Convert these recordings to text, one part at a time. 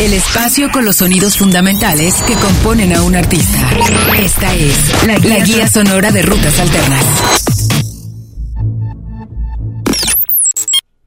El espacio con los sonidos fundamentales que componen a un artista. Esta es la, la guía sonora de rutas alternas.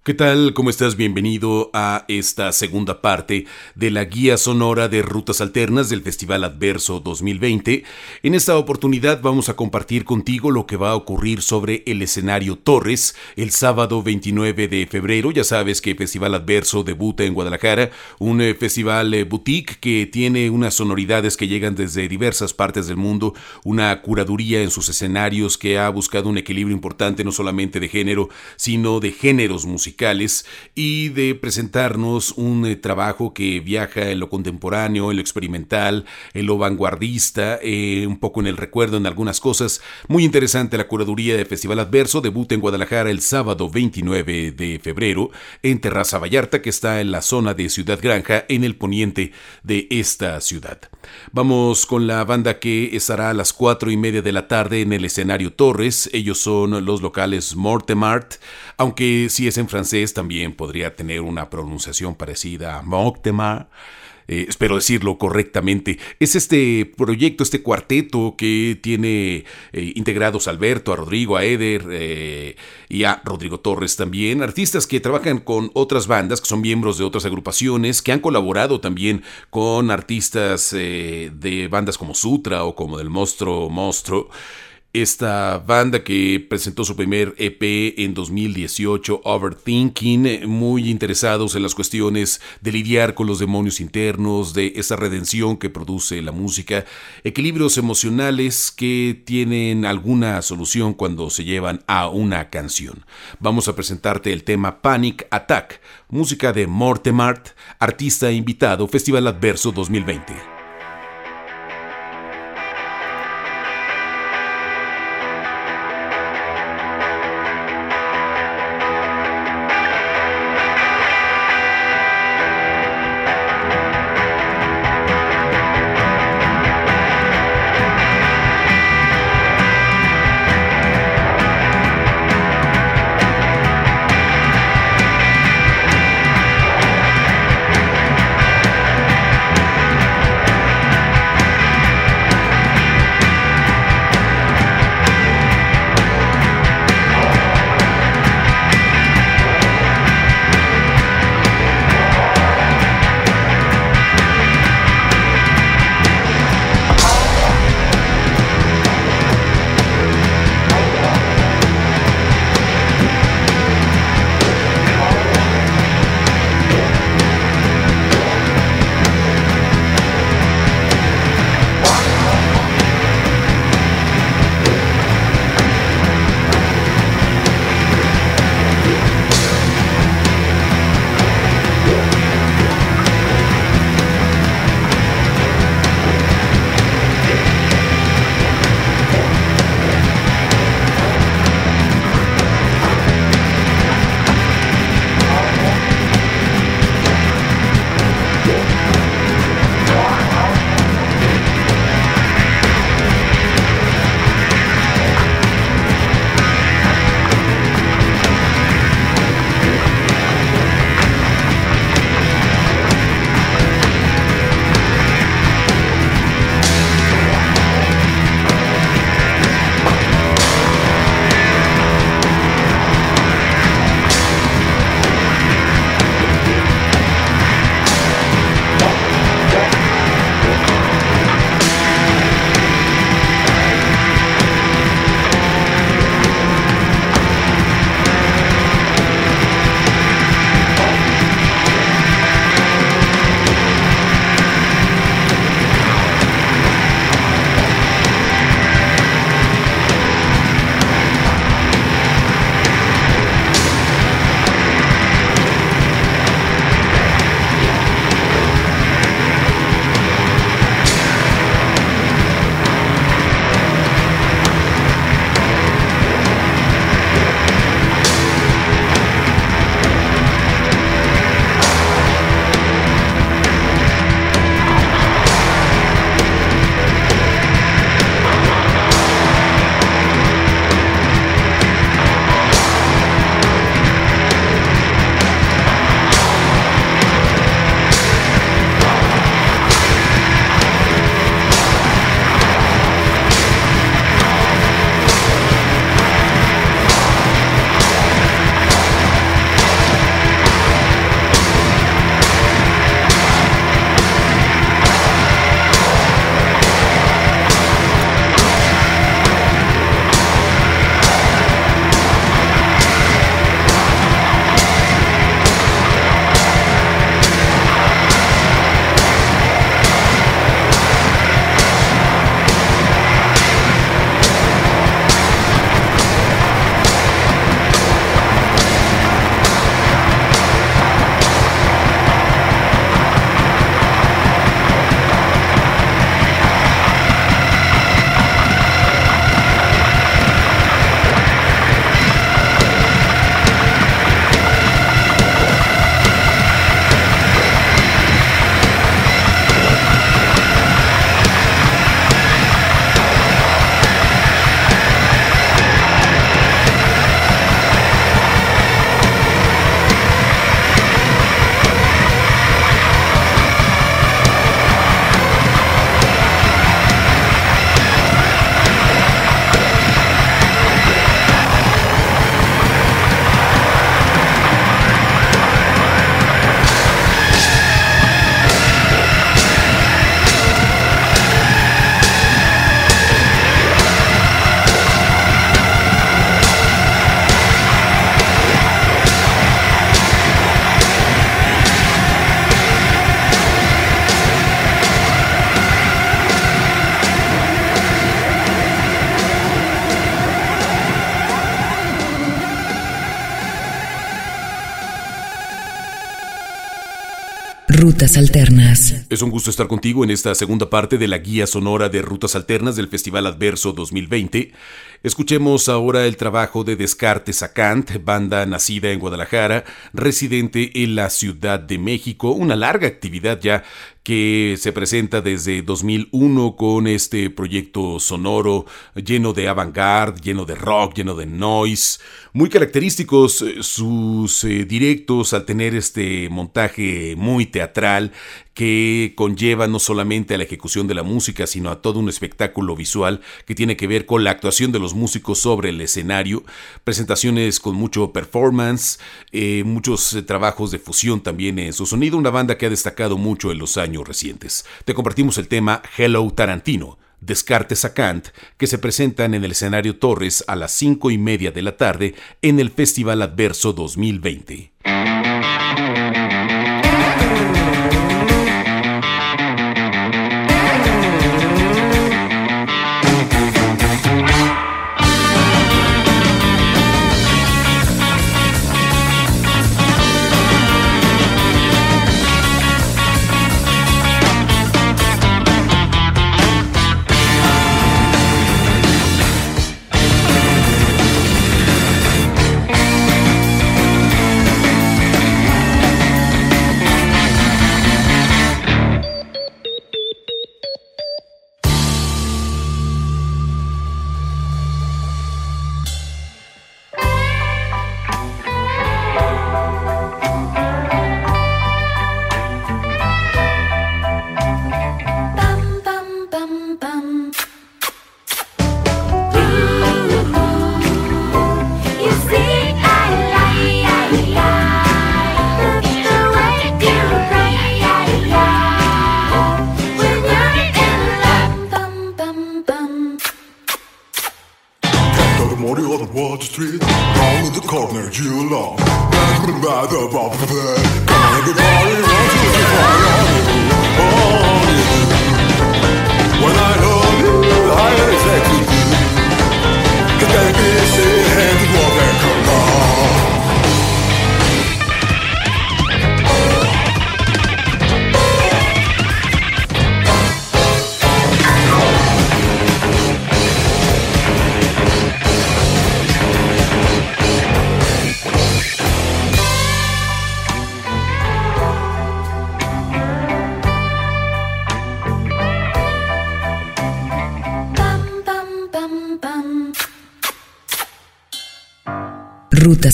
¿Qué tal? ¿Cómo estás? Bienvenido a esta segunda parte de la guía sonora de Rutas Alternas del Festival Adverso 2020. En esta oportunidad vamos a compartir contigo lo que va a ocurrir sobre el escenario Torres el sábado 29 de febrero. Ya sabes que Festival Adverso debuta en Guadalajara, un eh, festival eh, boutique que tiene unas sonoridades que llegan desde diversas partes del mundo, una curaduría en sus escenarios que ha buscado un equilibrio importante no solamente de género, sino de géneros musicales y de presentarnos un eh, trabajo que viaja en lo contemporáneo, en lo experimental, en lo vanguardista, eh, un poco en el recuerdo en algunas cosas. Muy interesante la curaduría de Festival Adverso, debuta en Guadalajara el sábado 29 de febrero en Terraza Vallarta, que está en la zona de Ciudad Granja, en el poniente de esta ciudad. Vamos con la banda que estará a las cuatro y media de la tarde en el escenario Torres. Ellos son los locales Mortemart, aunque si es en francés también podría tener una pronunciación parecida a Mortemart. Eh, espero decirlo correctamente, es este proyecto, este cuarteto que tiene eh, integrados a Alberto, a Rodrigo, a Eder eh, y a Rodrigo Torres también, artistas que trabajan con otras bandas, que son miembros de otras agrupaciones, que han colaborado también con artistas de bandas como Sutra o como del Monstruo Monstruo esta banda que presentó su primer EP en 2018, Overthinking, muy interesados en las cuestiones de lidiar con los demonios internos, de esa redención que produce la música, equilibrios emocionales que tienen alguna solución cuando se llevan a una canción. Vamos a presentarte el tema Panic Attack, música de Mortemart, artista invitado, Festival Adverso 2020. Es un gusto estar contigo en esta segunda parte de la guía sonora de Rutas Alternas del Festival Adverso 2020. Escuchemos ahora el trabajo de Descartes a Kant, banda nacida en Guadalajara, residente en la Ciudad de México, una larga actividad ya que se presenta desde 2001 con este proyecto sonoro lleno de avant-garde, lleno de rock, lleno de noise, muy característicos eh, sus eh, directos al tener este montaje muy teatral que conlleva no solamente a la ejecución de la música, sino a todo un espectáculo visual que tiene que ver con la actuación de los músicos sobre el escenario, presentaciones con mucho performance, eh, muchos trabajos de fusión también en su sonido, una banda que ha destacado mucho en los años recientes. Te compartimos el tema Hello Tarantino, Descartes a Kant, que se presentan en el escenario Torres a las 5 y media de la tarde en el Festival Adverso 2020. 머리 어두워져 street. Down in the corner you long. 난 그런 바다 바쁘대 Everybody wants to be part of you you When I love you I to walk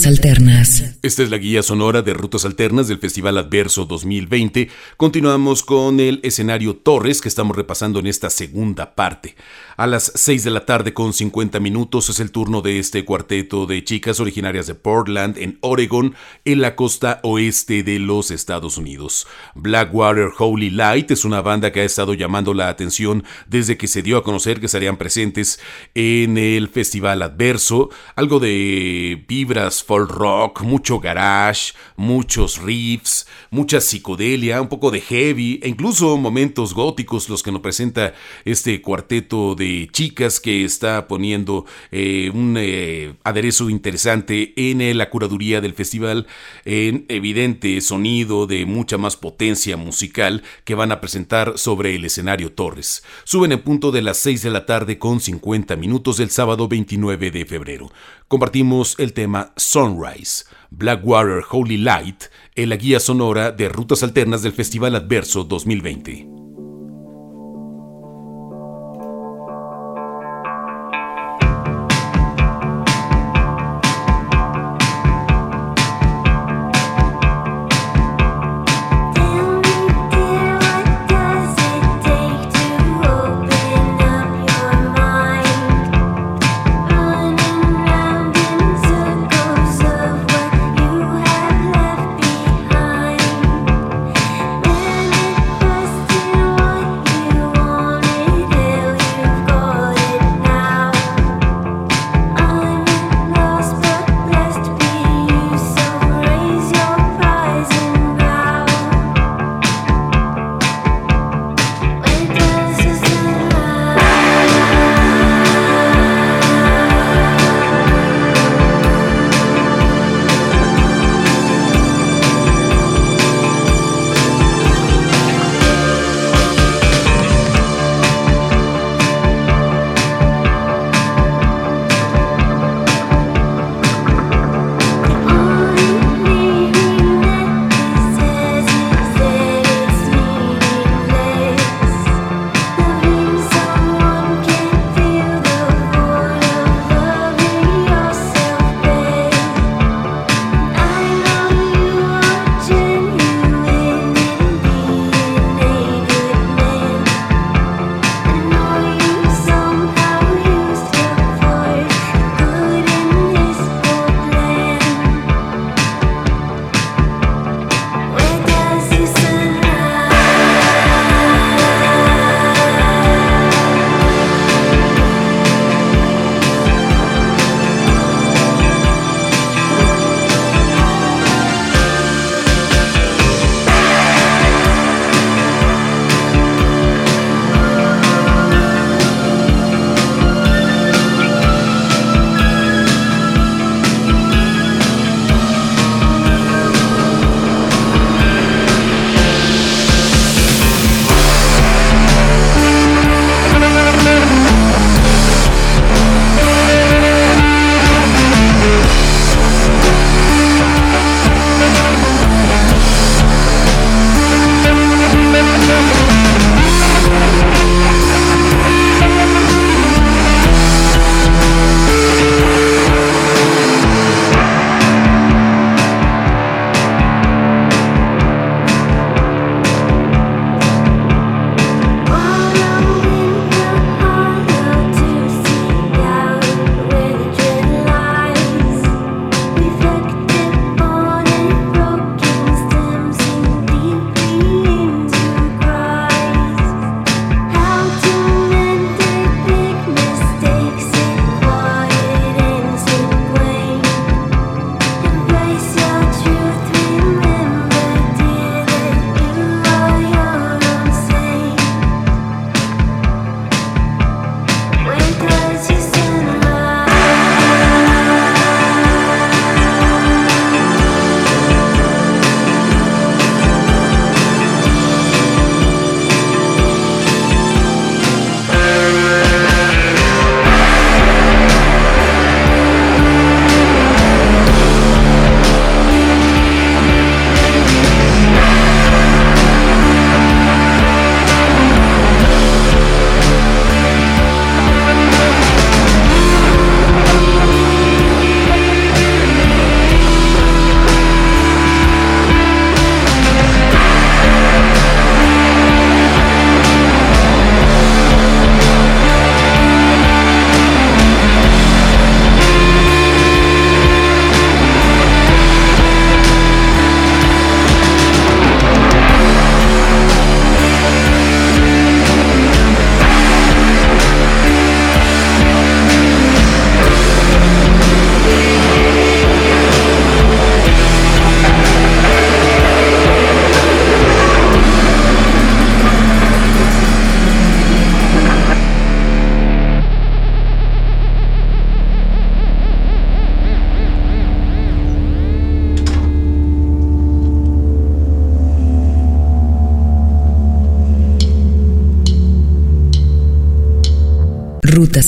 Alternas. Esta es la guía sonora de Rutas Alternas del Festival Adverso 2020. Continuamos con el escenario Torres que estamos repasando en esta segunda parte. A las 6 de la tarde con 50 minutos es el turno de este cuarteto de chicas originarias de Portland, en Oregon, en la costa oeste de los Estados Unidos. Blackwater Holy Light es una banda que ha estado llamando la atención desde que se dio a conocer que estarían presentes en el Festival Adverso. Algo de vibra folk rock, mucho garage, muchos riffs, mucha psicodelia, un poco de heavy e incluso momentos góticos los que nos presenta este cuarteto de chicas que está poniendo eh, un eh, aderezo interesante en la curaduría del festival en evidente sonido de mucha más potencia musical que van a presentar sobre el escenario Torres. Suben en punto de las 6 de la tarde con 50 minutos del sábado 29 de febrero compartimos el tema Sunrise, Blackwater Holy Light, en la guía sonora de rutas alternas del Festival Adverso 2020.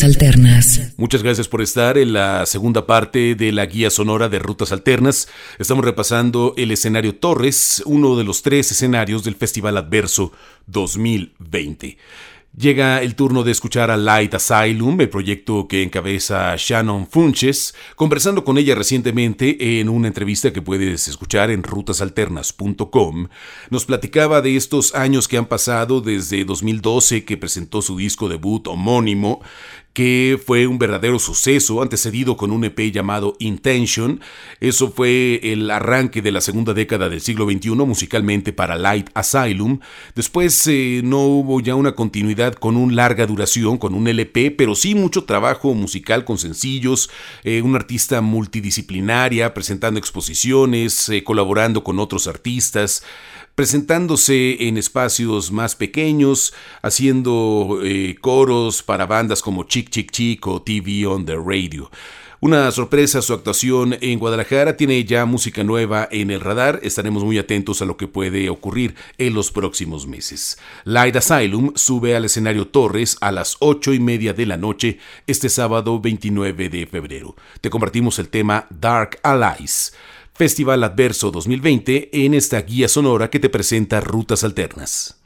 Alternas. Muchas gracias por estar en la segunda parte de la guía sonora de Rutas Alternas. Estamos repasando el escenario Torres, uno de los tres escenarios del Festival Adverso 2020. Llega el turno de escuchar a Light Asylum, el proyecto que encabeza Shannon Funches, conversando con ella recientemente en una entrevista que puedes escuchar en rutasalternas.com. Nos platicaba de estos años que han pasado desde 2012 que presentó su disco debut homónimo, que fue un verdadero suceso, antecedido con un EP llamado Intention. Eso fue el arranque de la segunda década del siglo XXI musicalmente para Light Asylum. Después eh, no hubo ya una continuidad con un larga duración, con un LP, pero sí mucho trabajo musical con sencillos, eh, una artista multidisciplinaria, presentando exposiciones, eh, colaborando con otros artistas presentándose en espacios más pequeños, haciendo eh, coros para bandas como Chick Chick Chick o TV on the Radio. Una sorpresa su actuación en Guadalajara, tiene ya música nueva en el radar, estaremos muy atentos a lo que puede ocurrir en los próximos meses. Light Asylum sube al escenario Torres a las 8 y media de la noche este sábado 29 de febrero. Te compartimos el tema Dark Allies. Festival Adverso 2020 en esta guía sonora que te presenta rutas alternas.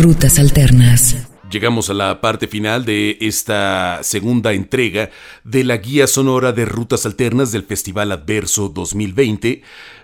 Rutas Alternas. Llegamos a la parte final de esta segunda entrega de la guía sonora de Rutas Alternas del Festival Adverso 2020.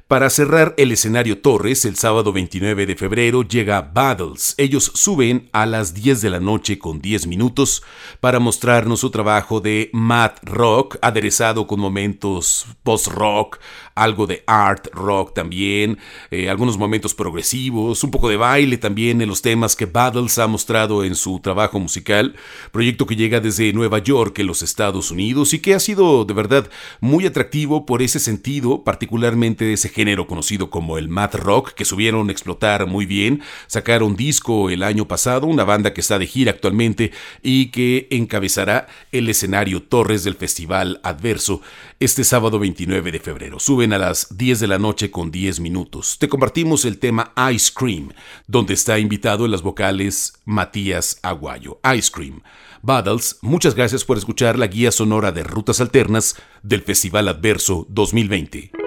Para cerrar el escenario Torres, el sábado 29 de febrero llega Battles. Ellos suben a las 10 de la noche con 10 minutos para mostrarnos su trabajo de math rock, aderezado con momentos post-rock, algo de art rock también, eh, algunos momentos progresivos, un poco de baile también en los temas que Battles ha mostrado en su trabajo musical, proyecto que llega desde Nueva York en los Estados Unidos y que ha sido de verdad muy atractivo por ese sentido, particularmente de ese género conocido como el math rock, que subieron a explotar muy bien, sacaron disco el año pasado, una banda que está de gira actualmente y que encabezará el escenario Torres del Festival Adverso este sábado 29 de febrero. A las 10 de la noche con 10 minutos. Te compartimos el tema Ice Cream, donde está invitado en las vocales Matías Aguayo. Ice Cream. Battles, muchas gracias por escuchar la guía sonora de Rutas Alternas del Festival Adverso 2020.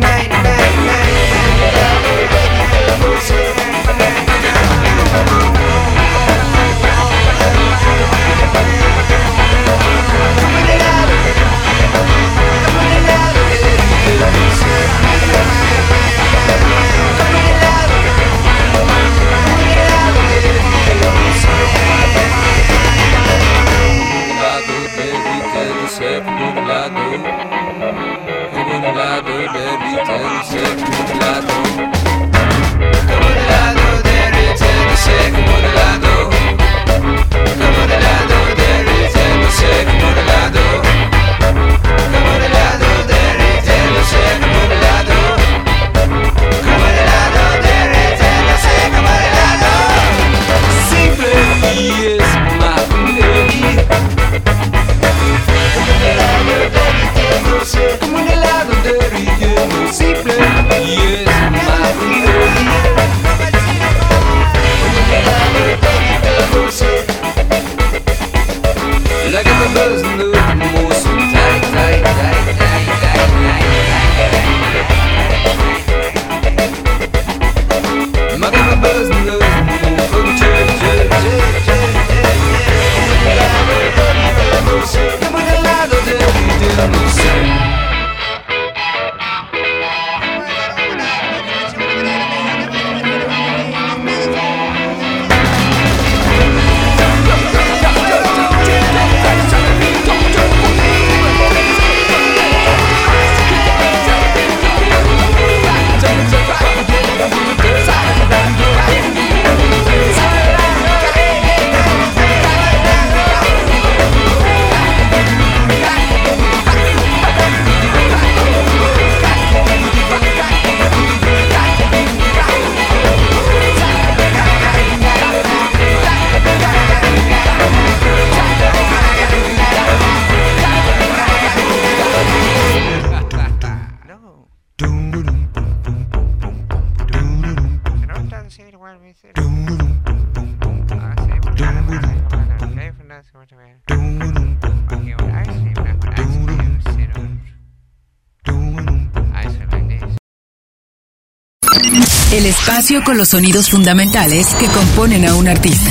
nine, nine, nine, nine, nine. Con los sonidos fundamentales que componen a un artista.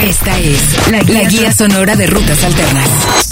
Esta es la guía sonora de rutas alternas.